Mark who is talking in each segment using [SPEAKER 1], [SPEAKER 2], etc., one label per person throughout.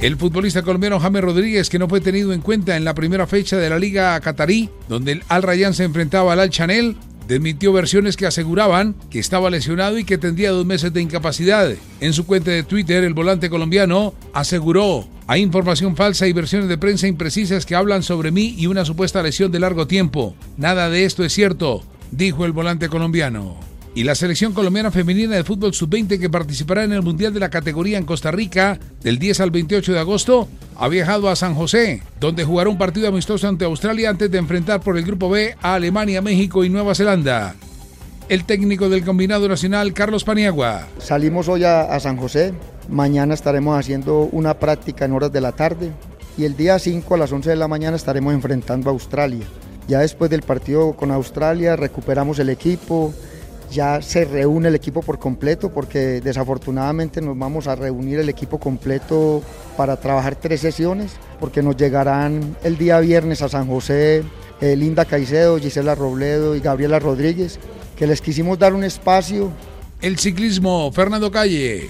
[SPEAKER 1] El futbolista colombiano James Rodríguez, que no fue tenido en cuenta en la primera fecha de la Liga Qatarí, donde el Al Rayyan se enfrentaba al Al Chanel, desmintió versiones que aseguraban que estaba lesionado y que tendría dos meses de incapacidad. En su cuenta de Twitter, el volante colombiano aseguró, hay información falsa y versiones de prensa imprecisas que hablan sobre mí y una supuesta lesión de largo tiempo. Nada de esto es cierto, dijo el volante colombiano y la selección colombiana femenina de fútbol sub-20 que participará en el Mundial de la categoría en Costa Rica del 10 al 28 de agosto ha viajado a San José, donde jugará un partido amistoso ante Australia antes de enfrentar por el Grupo B a Alemania, México y Nueva Zelanda. El técnico del combinado nacional, Carlos Paniagua.
[SPEAKER 2] Salimos hoy a, San José, mañana estaremos haciendo una práctica en horas de la tarde y el día 5 a las 11 de la mañana estaremos enfrentando a Australia. Ya después del partido con Australia recuperamos el equipo, ya se reúne el equipo por completo porque desafortunadamente nos vamos a reunir el equipo completo para trabajar tres sesiones porque nos llegarán el día viernes a San José eh, Linda Caicedo, Gisela Robledo y Gabriela Rodríguez que les quisimos dar un espacio.
[SPEAKER 1] El ciclismo, Fernando Calle.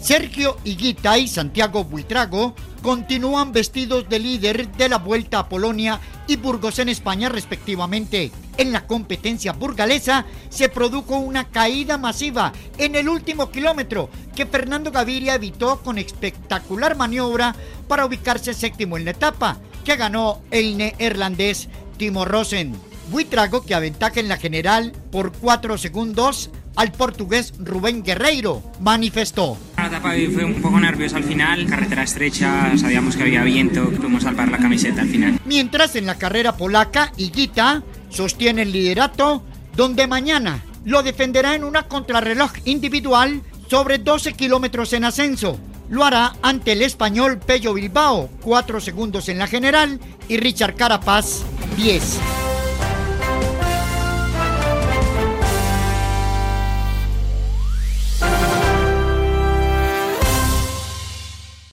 [SPEAKER 3] Sergio Higuita y Santiago Buitrago continúan vestidos de líder de la Vuelta a Polonia y Burgos en España respectivamente. En la competencia burgalesa se produjo una caída masiva en el último kilómetro que Fernando Gaviria evitó con espectacular maniobra para ubicarse séptimo en la etapa que ganó el neerlandés Timo Rosen. Buitrago que aventaja en la general por 4 segundos al portugués Rubén Guerreiro, manifestó.
[SPEAKER 4] Fue un poco nerviosa al final, carretera estrecha, sabíamos que había viento, pudimos salvar la camiseta al final.
[SPEAKER 3] Mientras en la carrera polaca, Higuita sostiene el liderato, donde mañana lo defenderá en una contrarreloj individual sobre 12 kilómetros en ascenso. Lo hará ante el español Pello Bilbao, 4 segundos en la general, y Richard Carapaz, 10.